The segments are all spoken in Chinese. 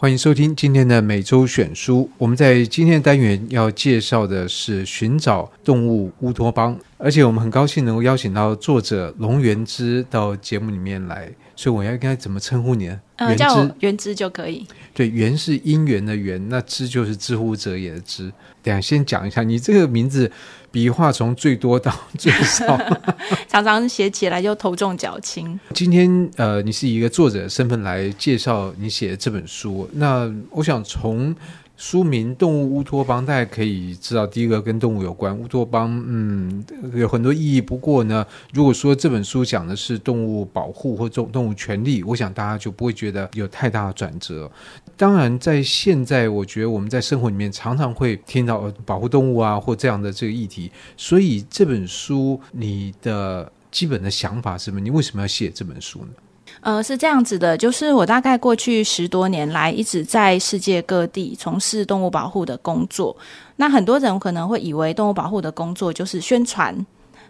欢迎收听今天的每周选书。我们在今天的单元要介绍的是《寻找动物乌托邦》，而且我们很高兴能够邀请到作者龙元之到节目里面来。所以我要应该怎么称呼你呢？呃，叫我元之就可以。对，元是因缘的缘，那知就是知乎者也的之。等下先讲一下，你这个名字笔画从最多到最少，常常写起来就头重脚轻。今天呃，你是以一个作者的身份来介绍你写的这本书，那我想从。书名《动物乌托邦》，大家可以知道，第一个跟动物有关。乌托邦，嗯，有很多意义。不过呢，如果说这本书讲的是动物保护或动动物权利，我想大家就不会觉得有太大的转折。当然，在现在，我觉得我们在生活里面常常会听到保护动物啊，或这样的这个议题。所以这本书，你的基本的想法是什么？你为什么要写这本书呢？呃，是这样子的，就是我大概过去十多年来一直在世界各地从事动物保护的工作。那很多人可能会以为动物保护的工作就是宣传。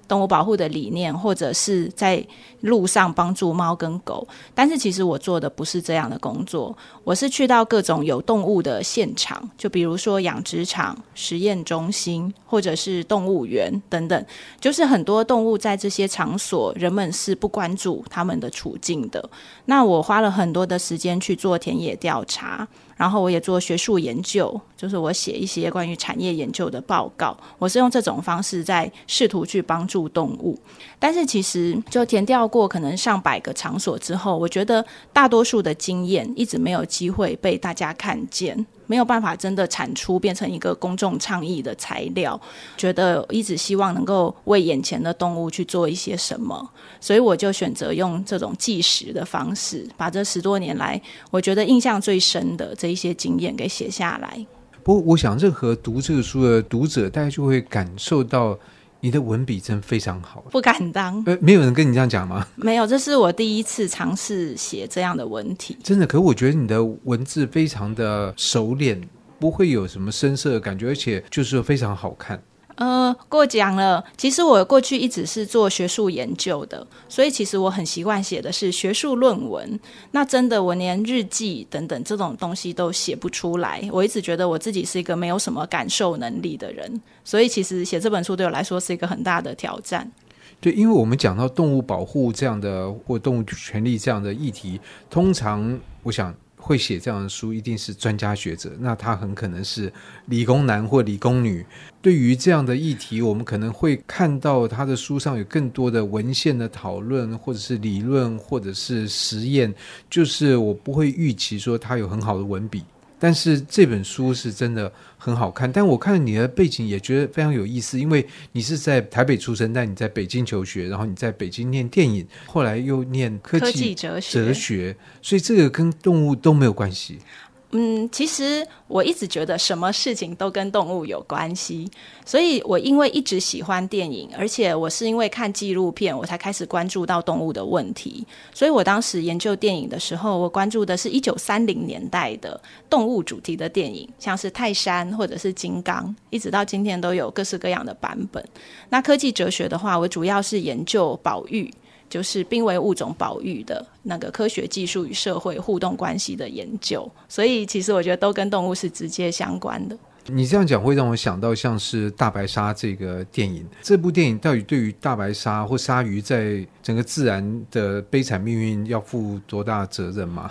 动物保护的理念，或者是在路上帮助猫跟狗，但是其实我做的不是这样的工作，我是去到各种有动物的现场，就比如说养殖场、实验中心，或者是动物园等等，就是很多动物在这些场所，人们是不关注他们的处境的。那我花了很多的时间去做田野调查。然后我也做学术研究，就是我写一些关于产业研究的报告。我是用这种方式在试图去帮助动物。但是其实就填掉过可能上百个场所之后，我觉得大多数的经验一直没有机会被大家看见。没有办法真的产出变成一个公众倡议的材料，觉得一直希望能够为眼前的动物去做一些什么，所以我就选择用这种计时的方式，把这十多年来我觉得印象最深的这一些经验给写下来。不过，我想任何读这个书的读者，大家就会感受到。你的文笔真非常好，不敢当。呃，没有人跟你这样讲吗？没有，这是我第一次尝试写这样的文体。真的，可我觉得你的文字非常的熟练，不会有什么生涩的感觉，而且就是非常好看。呃，过奖了。其实我过去一直是做学术研究的，所以其实我很习惯写的是学术论文。那真的，我连日记等等这种东西都写不出来。我一直觉得我自己是一个没有什么感受能力的人，所以其实写这本书对我来说是一个很大的挑战。对，因为我们讲到动物保护这样的或动物权利这样的议题，通常我想。会写这样的书一定是专家学者，那他很可能是理工男或理工女。对于这样的议题，我们可能会看到他的书上有更多的文献的讨论，或者是理论，或者是实验。就是我不会预期说他有很好的文笔。但是这本书是真的很好看，但我看你的背景也觉得非常有意思，因为你是在台北出生，但你在北京求学，然后你在北京念电影，后来又念科技哲学，哲学，所以这个跟动物都没有关系。嗯，其实我一直觉得什么事情都跟动物有关系，所以我因为一直喜欢电影，而且我是因为看纪录片，我才开始关注到动物的问题。所以我当时研究电影的时候，我关注的是一九三零年代的动物主题的电影，像是泰山或者是金刚，一直到今天都有各式各样的版本。那科技哲学的话，我主要是研究保育。就是濒危物种保育的那个科学技术与社会互动关系的研究，所以其实我觉得都跟动物是直接相关的。你这样讲会让我想到像是大白鲨这个电影，这部电影到底对于大白鲨或鲨鱼在整个自然的悲惨命运要负多大责任吗？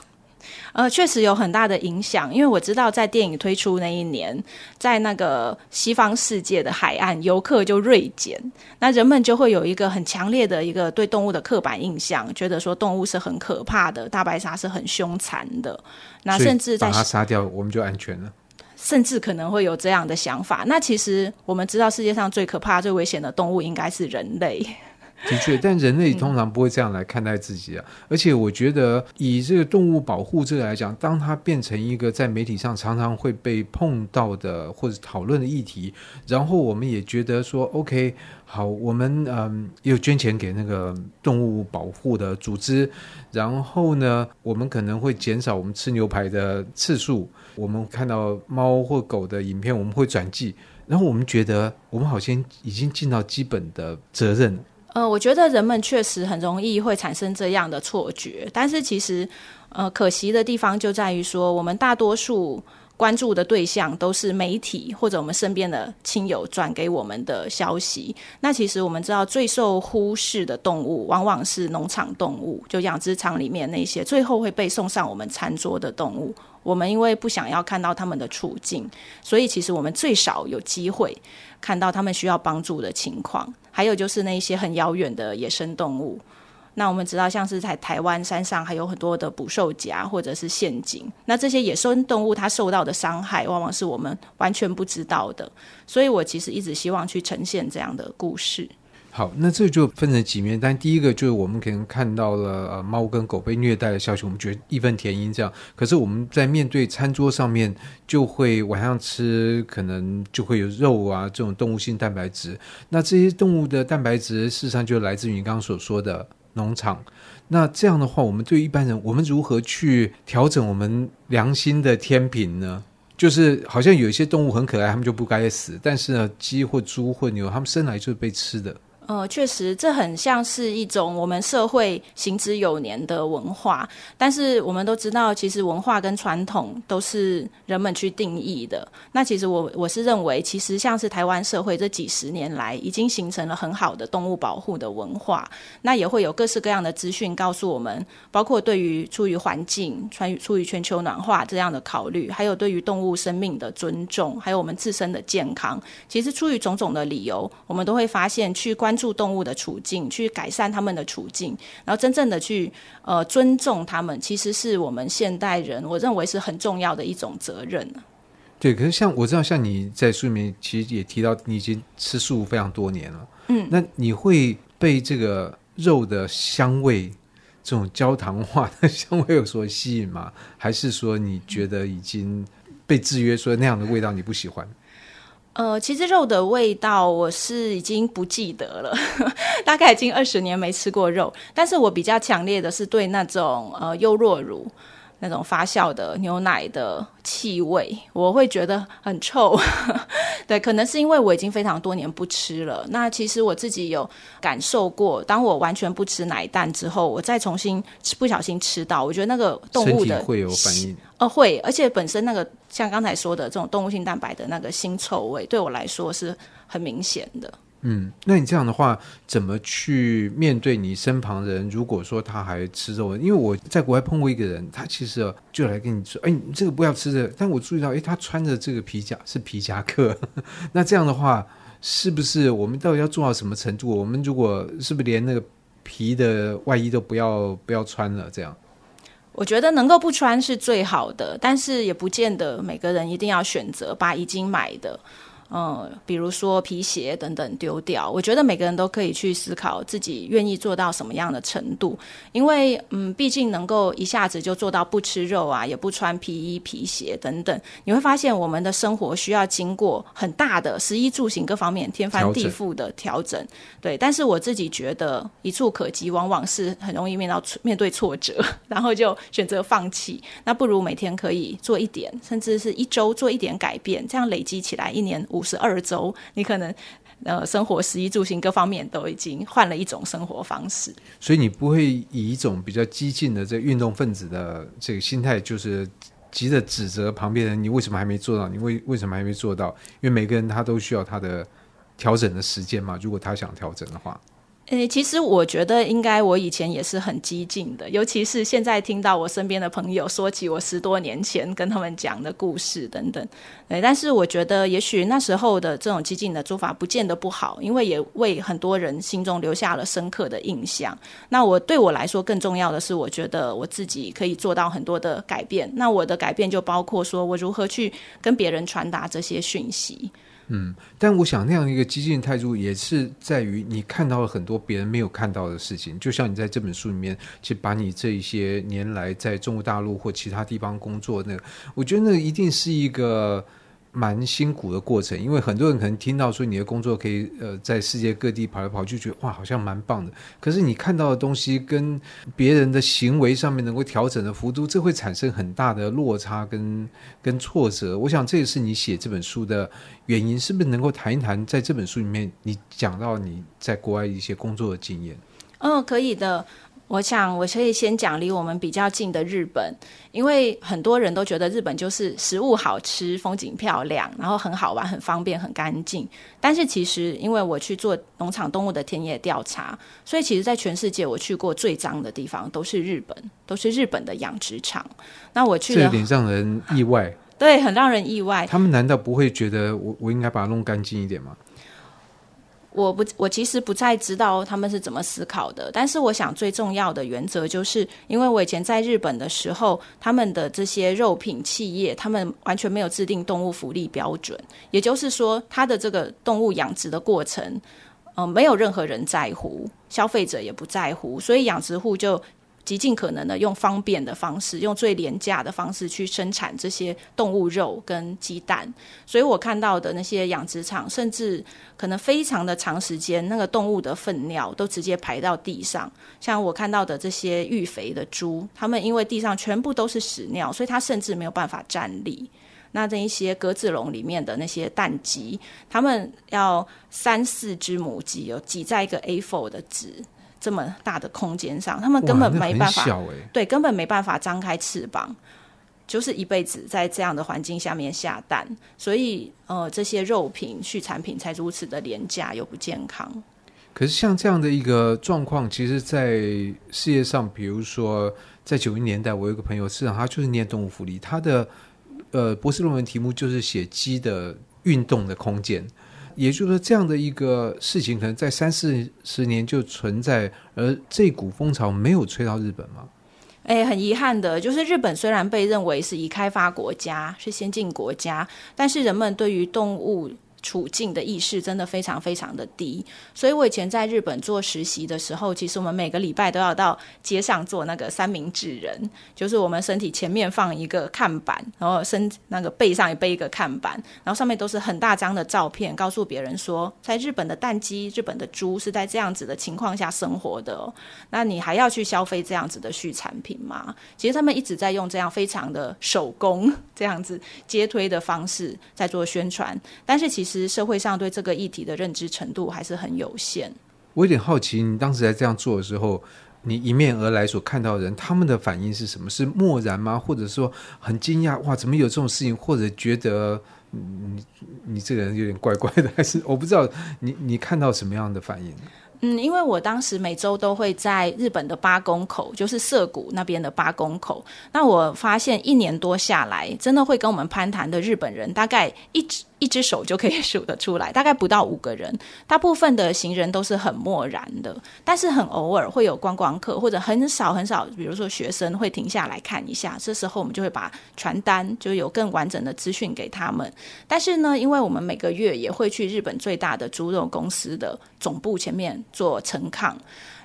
呃，确实有很大的影响，因为我知道在电影推出那一年，在那个西方世界的海岸，游客就锐减，那人们就会有一个很强烈的一个对动物的刻板印象，觉得说动物是很可怕的，大白鲨是很凶残的，那甚至在把它杀掉，我们就安全了，甚至可能会有这样的想法。那其实我们知道，世界上最可怕、最危险的动物应该是人类。的确，但人类通常不会这样来看待自己啊。嗯、而且，我觉得以这个动物保护这个来讲，当它变成一个在媒体上常常会被碰到的或者讨论的议题，然后我们也觉得说，OK，好，我们嗯又捐钱给那个动物保护的组织，然后呢，我们可能会减少我们吃牛排的次数，我们看到猫或狗的影片，我们会转寄，然后我们觉得我们好像已经尽到基本的责任。呃，我觉得人们确实很容易会产生这样的错觉，但是其实呃，可惜的地方就在于说，我们大多数。关注的对象都是媒体或者我们身边的亲友转给我们的消息。那其实我们知道，最受忽视的动物往往是农场动物，就养殖场里面那些最后会被送上我们餐桌的动物。我们因为不想要看到他们的处境，所以其实我们最少有机会看到他们需要帮助的情况。还有就是那些很遥远的野生动物。那我们知道，像是在台湾山上还有很多的捕兽夹或者是陷阱，那这些野生动物它受到的伤害，往往是我们完全不知道的。所以我其实一直希望去呈现这样的故事。好，那这就分成几面。但第一个就是我们可能看到了呃猫跟狗被虐待的消息，我们觉得义愤填膺这样。可是我们在面对餐桌上面，就会晚上吃可能就会有肉啊这种动物性蛋白质。那这些动物的蛋白质事实上就来自于你刚刚所说的。农场，那这样的话，我们对一般人，我们如何去调整我们良心的天平呢？就是好像有一些动物很可爱，他们就不该死，但是呢，鸡或猪或牛，他们生来就是被吃的。呃，确实，这很像是一种我们社会行之有年的文化。但是我们都知道，其实文化跟传统都是人们去定义的。那其实我我是认为，其实像是台湾社会这几十年来，已经形成了很好的动物保护的文化。那也会有各式各样的资讯告诉我们，包括对于出于环境、出于出于全球暖化这样的考虑，还有对于动物生命的尊重，还有我们自身的健康。其实出于种种的理由，我们都会发现去关。关注动物的处境，去改善他们的处境，然后真正的去呃尊重他们，其实是我们现代人我认为是很重要的一种责任。对，可是像我知道，像你在书里面其实也提到，你已经吃素非常多年了。嗯，那你会被这个肉的香味，这种焦糖化的香味有所吸引吗？还是说你觉得已经被制约，说那样的味道你不喜欢？呃，其实肉的味道我是已经不记得了，大概已经二十年没吃过肉。但是我比较强烈的是对那种呃优酪乳那种发酵的牛奶的气味，我会觉得很臭。对，可能是因为我已经非常多年不吃了。那其实我自己有感受过，当我完全不吃奶蛋之后，我再重新吃，不小心吃到，我觉得那个动物的会有反应。呃，会，而且本身那个像刚才说的这种动物性蛋白的那个腥臭味，对我来说是很明显的。嗯，那你这样的话，怎么去面对你身旁人？如果说他还吃肉，因为我在国外碰过一个人，他其实就来跟你说：“哎，你这个不要吃的。”但我注意到，哎，他穿着这个皮夹是皮夹克。那这样的话，是不是我们到底要做到什么程度？我们如果是不是连那个皮的外衣都不要不要穿了？这样？我觉得能够不穿是最好的，但是也不见得每个人一定要选择把已经买的。嗯，比如说皮鞋等等丢掉，我觉得每个人都可以去思考自己愿意做到什么样的程度，因为嗯，毕竟能够一下子就做到不吃肉啊，也不穿皮衣皮鞋等等，你会发现我们的生活需要经过很大的食衣住行各方面天翻地覆的调整，整。对，但是我自己觉得一触可及，往往是很容易面到面对挫折，然后就选择放弃。那不如每天可以做一点，甚至是一周做一点改变，这样累积起来一年。五十二周，你可能呃，生活、食衣住行各方面都已经换了一种生活方式，所以你不会以一种比较激进的这运动分子的这个心态，就是急着指责旁边人，你为什么还没做到？你为为什么还没做到？因为每个人他都需要他的调整的时间嘛，如果他想调整的话。诶，其实我觉得应该我以前也是很激进的，尤其是现在听到我身边的朋友说起我十多年前跟他们讲的故事等等。诶，但是我觉得也许那时候的这种激进的做法不见得不好，因为也为很多人心中留下了深刻的印象。那我对我来说更重要的是，我觉得我自己可以做到很多的改变。那我的改变就包括说我如何去跟别人传达这些讯息。嗯，但我想那样一个激进态度，也是在于你看到了很多别人没有看到的事情。就像你在这本书里面，去把你这一些年来在中国大陆或其他地方工作，那个，我觉得那一定是一个。蛮辛苦的过程，因为很多人可能听到说你的工作可以呃在世界各地跑来跑去，觉得哇好像蛮棒的。可是你看到的东西跟别人的行为上面能够调整的幅度，这会产生很大的落差跟跟挫折。我想这也是你写这本书的原因，是不是能够谈一谈在这本书里面你讲到你在国外一些工作的经验？嗯，可以的。我想我可以先讲离我们比较近的日本，因为很多人都觉得日本就是食物好吃、风景漂亮，然后很好玩、很方便、很干净。但是其实因为我去做农场动物的田野调查，所以其实在全世界我去过最脏的地方都是日本，都是日本的养殖场。那我去这有点让人意外，对，很让人意外。他们难道不会觉得我我应该把它弄干净一点吗？我不，我其实不太知道他们是怎么思考的。但是，我想最重要的原则就是，因为我以前在日本的时候，他们的这些肉品企业，他们完全没有制定动物福利标准，也就是说，他的这个动物养殖的过程，嗯、没有任何人在乎，消费者也不在乎，所以养殖户就。极尽可能的用方便的方式，用最廉价的方式去生产这些动物肉跟鸡蛋，所以我看到的那些养殖场，甚至可能非常的长时间，那个动物的粪尿都直接排到地上。像我看到的这些育肥的猪，它们因为地上全部都是屎尿，所以它甚至没有办法站立。那这一些鸽子笼里面的那些蛋鸡，它们要三四只母鸡，有挤在一个 A4 的纸。这么大的空间上，他们根本没办法，欸、对，根本没办法张开翅膀，就是一辈子在这样的环境下面下蛋，所以呃，这些肉品、畜产品才如此的廉价又不健康。可是像这样的一个状况，其实，在世界上，比如说在九零年代，我有一个朋友，事实上他就是念动物福利，他的呃博士论文题目就是写鸡的运动的空间。也就是说，这样的一个事情，可能在三四十年就存在，而这股风潮没有吹到日本吗？哎，很遗憾的，就是日本虽然被认为是已开发国家，是先进国家，但是人们对于动物处境的意识真的非常非常的低，所以我以前在日本做实习的时候，其实我们每个礼拜都要到街上做那个三明治人，就是我们身体前面放一个看板，然后身那个背上也背一个看板，然后上面都是很大张的照片，告诉别人说，在日本的蛋鸡、日本的猪是在这样子的情况下生活的哦。那你还要去消费这样子的畜产品吗？其实他们一直在用这样非常的手工这样子街推的方式在做宣传，但是其实。其实社会上对这个议题的认知程度还是很有限。我有点好奇，你当时在这样做的时候，你迎面而来所看到的人，他们的反应是什么？是漠然吗？或者说很惊讶？哇，怎么有这种事情？或者觉得你你这个人有点怪怪的？还是 我不知道你你看到什么样的反应？嗯，因为我当时每周都会在日本的八公口，就是涩谷那边的八公口。那我发现一年多下来，真的会跟我们攀谈的日本人，大概一直。一只手就可以数得出来，大概不到五个人。大部分的行人都是很漠然的，但是很偶尔会有观光客或者很少很少，比如说学生会停下来看一下。这时候我们就会把传单就有更完整的资讯给他们。但是呢，因为我们每个月也会去日本最大的猪肉公司的总部前面做陈抗，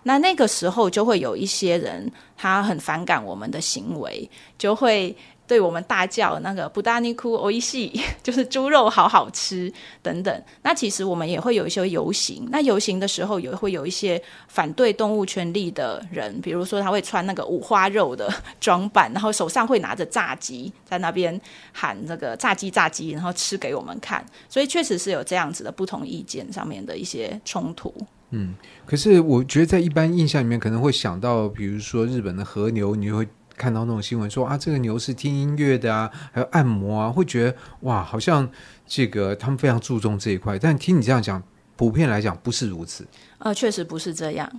那那个时候就会有一些人他很反感我们的行为，就会。对我们大叫那个“豚肉おいしい”，就是猪肉好好吃等等。那其实我们也会有一些游行，那游行的时候也会有一些反对动物权利的人，比如说他会穿那个五花肉的装扮，然后手上会拿着炸鸡，在那边喊那个炸鸡炸鸡，然后吃给我们看。所以确实是有这样子的不同意见上面的一些冲突。嗯，可是我觉得在一般印象里面可能会想到，比如说日本的和牛，你会。 看到那种新闻说啊，这个牛是听音乐的啊，还有按摩啊，会觉得哇，好像这个他们非常注重这一块。但听你这样讲，普遍来讲不是如此。呃，确实不是这样。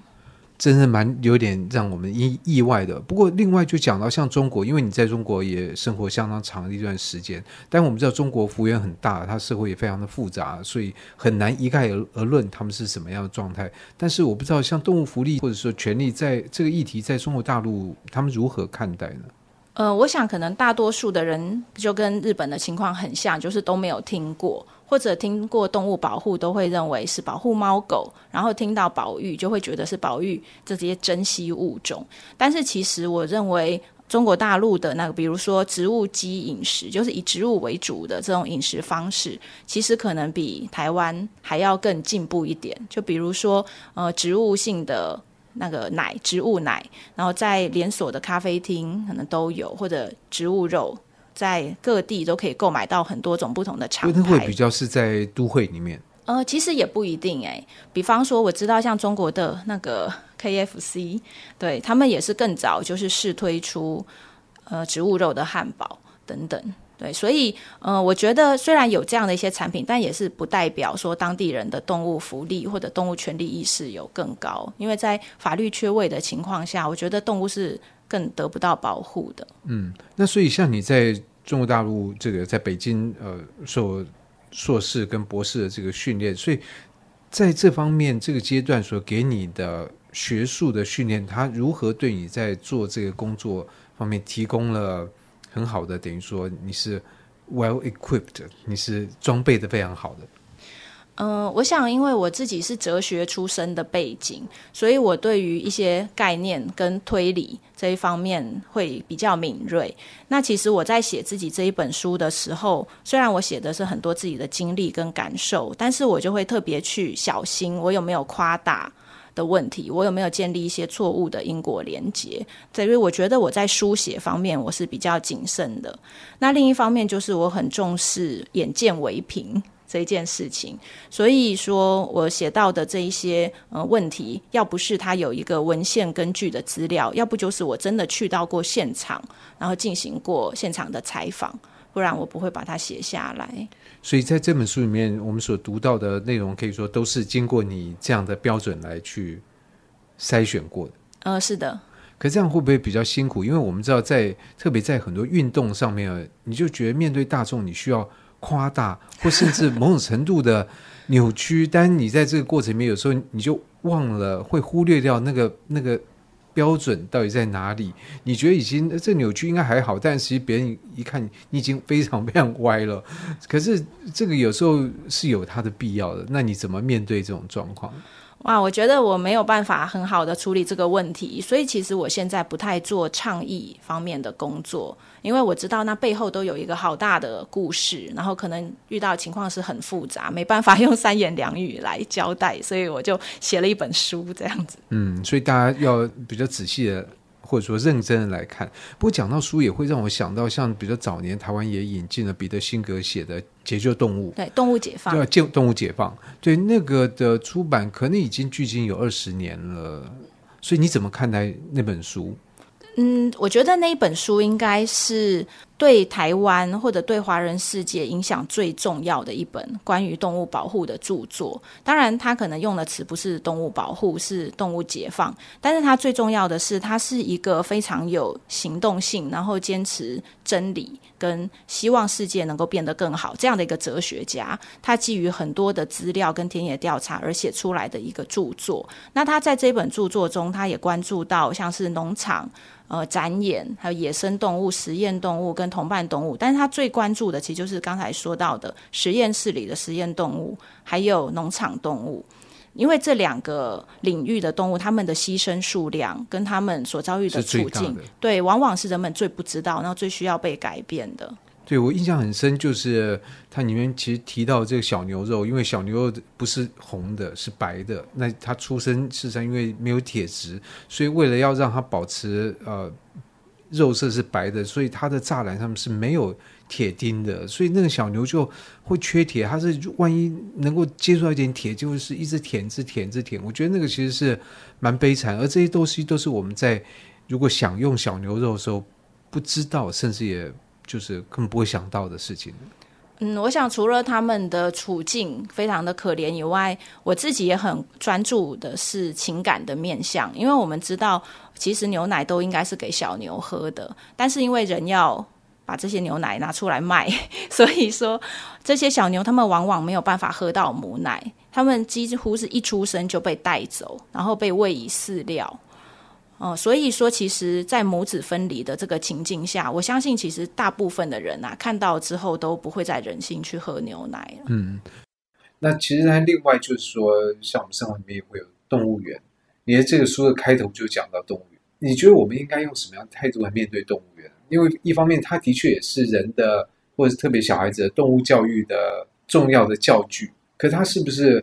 真的蛮有点让我们意意外的。不过，另外就讲到像中国，因为你在中国也生活相当长的一段时间，但我们知道中国幅员很大，它社会也非常的复杂，所以很难一概而而论他们是什么样的状态。但是我不知道像动物福利或者说权利，在这个议题在中国大陆他们如何看待呢？呃，我想可能大多数的人就跟日本的情况很像，就是都没有听过，或者听过动物保护都会认为是保护猫狗，然后听到保育就会觉得是保育这些珍稀物种。但是其实我认为中国大陆的那个，比如说植物基饮食，就是以植物为主的这种饮食方式，其实可能比台湾还要更进步一点。就比如说呃，植物性的。那个奶，植物奶，然后在连锁的咖啡厅可能都有，或者植物肉，在各地都可以购买到很多种不同的厂牌。会比较是在都会里面。呃，其实也不一定哎。比方说，我知道像中国的那个 KFC，对，他们也是更早就是试推出呃植物肉的汉堡等等。对，所以呃，我觉得虽然有这样的一些产品，但也是不代表说当地人的动物福利或者动物权利意识有更高。因为在法律缺位的情况下，我觉得动物是更得不到保护的。嗯，那所以像你在中国大陆这个在北京呃受硕士跟博士的这个训练，所以在这方面这个阶段所给你的学术的训练，它如何对你在做这个工作方面提供了很好的，等于说你是 well equipped，你是装备的非常好的。嗯、我想，因为我自己是哲学出身的背景，所以我对于一些概念跟推理这一方面会比较敏锐。那其实我在写自己这一本书的时候，虽然我写的是很多自己的经历跟感受，但是我就会特别去小心，我有没有夸大的问题，我有没有建立一些错误的因果连结。在于我觉得我在书写方面我是比较谨慎的。那另一方面就是我很重视眼见为凭。这一件事情，所以说我写到的这一些呃问题，要不是他有一个文献根据的资料，要不就是我真的去到过现场，然后进行过现场的采访，不然我不会把它写下来。所以在这本书里面，我们所读到的内容，可以说都是经过你这样的标准来去筛选过的。呃，是的。可这样会不会比较辛苦？因为我们知道在，在特别在很多运动上面，你就觉得面对大众，你需要。夸大或甚至某种程度的扭曲，但你在这个过程里面，有时候你就忘了，会忽略掉那个那个标准到底在哪里。你觉得已经这扭曲应该还好，但其实别人一看，你已经非常非常歪了。可是这个有时候是有它的必要的。那你怎么面对这种状况？哇，我觉得我没有办法很好的处理这个问题，所以其实我现在不太做倡议方面的工作，因为我知道那背后都有一个好大的故事，然后可能遇到情况是很复杂，没办法用三言两语来交代，所以我就写了一本书这样子。嗯，所以大家要比较仔细的。或者说认真的来看，不过讲到书也会让我想到，像比较早年台湾也引进了彼得辛格写的《解救动物》，对，动物解放，对，救动物解放，对，那个的出版可能已经距今有二十年了，所以你怎么看待那本书？嗯，我觉得那一本书应该是。对台湾或者对华人世界影响最重要的一本关于动物保护的著作，当然他可能用的词不是动物保护，是动物解放，但是他最重要的是，他是一个非常有行动性，然后坚持真理跟希望世界能够变得更好这样的一个哲学家。他基于很多的资料跟田野调查而写出来的一个著作。那他在这本著作中，他也关注到像是农场。呃，展演还有野生动物、实验动物跟同伴动物，但是他最关注的其实就是刚才说到的实验室里的实验动物，还有农场动物，因为这两个领域的动物，他们的牺牲数量跟他们所遭遇的处境，对，往往是人们最不知道，然后最需要被改变的。对，我印象很深，就是它里面其实提到这个小牛肉，因为小牛肉不是红的，是白的。那它出生事实上因为没有铁质，所以为了要让它保持呃肉色是白的，所以它的栅栏上面是没有铁钉的，所以那个小牛就会缺铁。它是万一能够接触到一点铁，就是一直舔，一直舔，一直舔。我觉得那个其实是蛮悲惨，而这些东西都是我们在如果想用小牛肉的时候不知道，甚至也。就是根本不会想到的事情。嗯，我想除了他们的处境非常的可怜以外，我自己也很专注的是情感的面向，因为我们知道，其实牛奶都应该是给小牛喝的，但是因为人要把这些牛奶拿出来卖，所以说这些小牛他们往往没有办法喝到母奶，他们几乎是一出生就被带走，然后被喂以饲料。哦，所以说，其实，在母子分离的这个情境下，我相信，其实大部分的人啊，看到之后都不会再忍心去喝牛奶。嗯，那其实它另外就是说，像我们生活里面也会有动物园。你的这个书的开头就讲到动物园，你觉得我们应该用什么样的态度来面对动物园？因为一方面，它的确也是人的，或者是特别小孩子的动物教育的重要的教具，可它是不是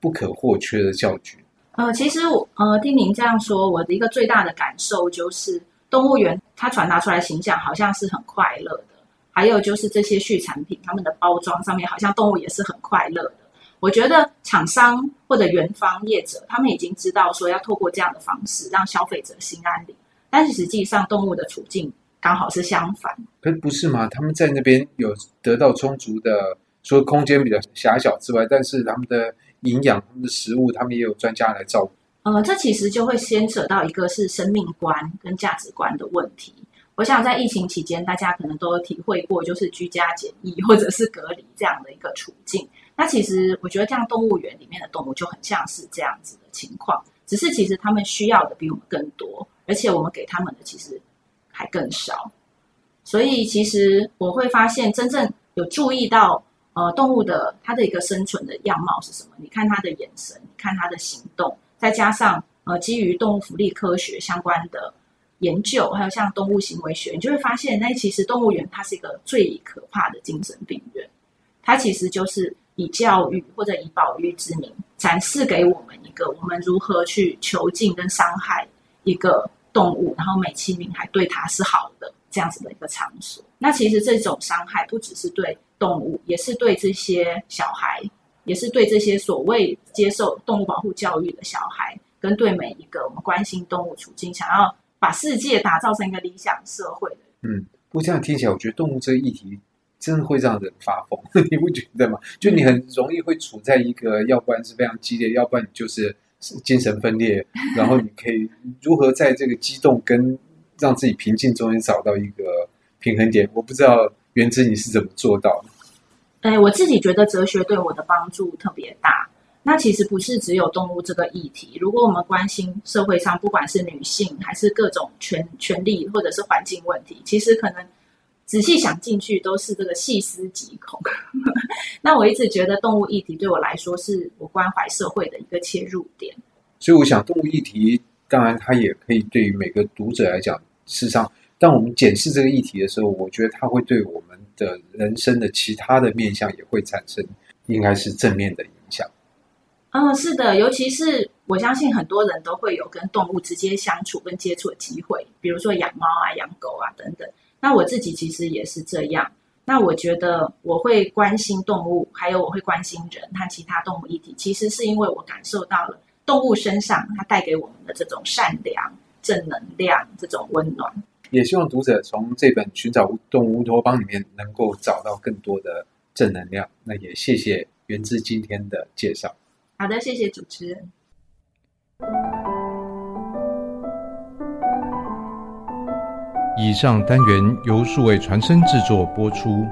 不可或缺的教具？呃，其实我呃听您这样说，我的一个最大的感受就是，动物园它传达出来形象好像是很快乐的，还有就是这些畜产品，它们的包装上面好像动物也是很快乐的。我觉得厂商或者园方业者，他们已经知道说要透过这样的方式让消费者心安理，但是实际上动物的处境刚好是相反。可不是吗？他们在那边有得到充足的，除了空间比较狭小之外，但是他们的营养、他们的食物，他们也有专家来照顾。呃，这其实就会牵扯到一个是生命观跟价值观的问题。我想在疫情期间，大家可能都体会过，就是居家检疫或者是隔离这样的一个处境。那其实我觉得，这样动物园里面的动物就很像是这样子的情况，只是其实他们需要的比我们更多，而且我们给他们的其实还更少。所以其实我会发现，真正有注意到呃动物的它的一个生存的样貌是什么？你看它的眼神，你看它的行动，再加上呃基于动物福利科学相关的。研究还有像动物行为学，你就会发现，那其实动物园它是一个最可怕的精神病院。它其实就是以教育或者以保育之名，展示给我们一个我们如何去囚禁跟伤害一个动物，然后美其名还对它是好的这样子的一个场所。那其实这种伤害不只是对动物，也是对这些小孩，也是对这些所谓接受动物保护教育的小孩，跟对每一个我们关心动物处境想要。把世界打造成一个理想社会的。嗯，不过这样听起来，我觉得动物这个议题真的会让人发疯，你不觉得吗？就你很容易会处在一个，要不然是非常激烈，要不然你就是精神分裂，然后你可以如何在这个激动跟让自己平静中间找到一个平衡点？我不知道元之你是怎么做到的？哎，我自己觉得哲学对我的帮助特别大。那其实不是只有动物这个议题。如果我们关心社会上，不管是女性还是各种权权利或者是环境问题，其实可能仔细想进去都是这个细思极恐。那我一直觉得动物议题对我来说是我关怀社会的一个切入点。所以我想，动物议题当然它也可以对于每个读者来讲，事实上，当我们检视这个议题的时候，我觉得它会对我们的人生的其他的面向也会产生应该是正面的影响。嗯，是的，尤其是我相信很多人都会有跟动物直接相处跟接触的机会，比如说养猫啊、养狗啊等等。那我自己其实也是这样。那我觉得我会关心动物，还有我会关心人和其他动物议题，其实是因为我感受到了动物身上它带给我们的这种善良、正能量、这种温暖。也希望读者从这本《寻找动物乌托邦》里面能够找到更多的正能量。那也谢谢源之今天的介绍。好的，谢谢主持人。以上单元由数位传声制作播出。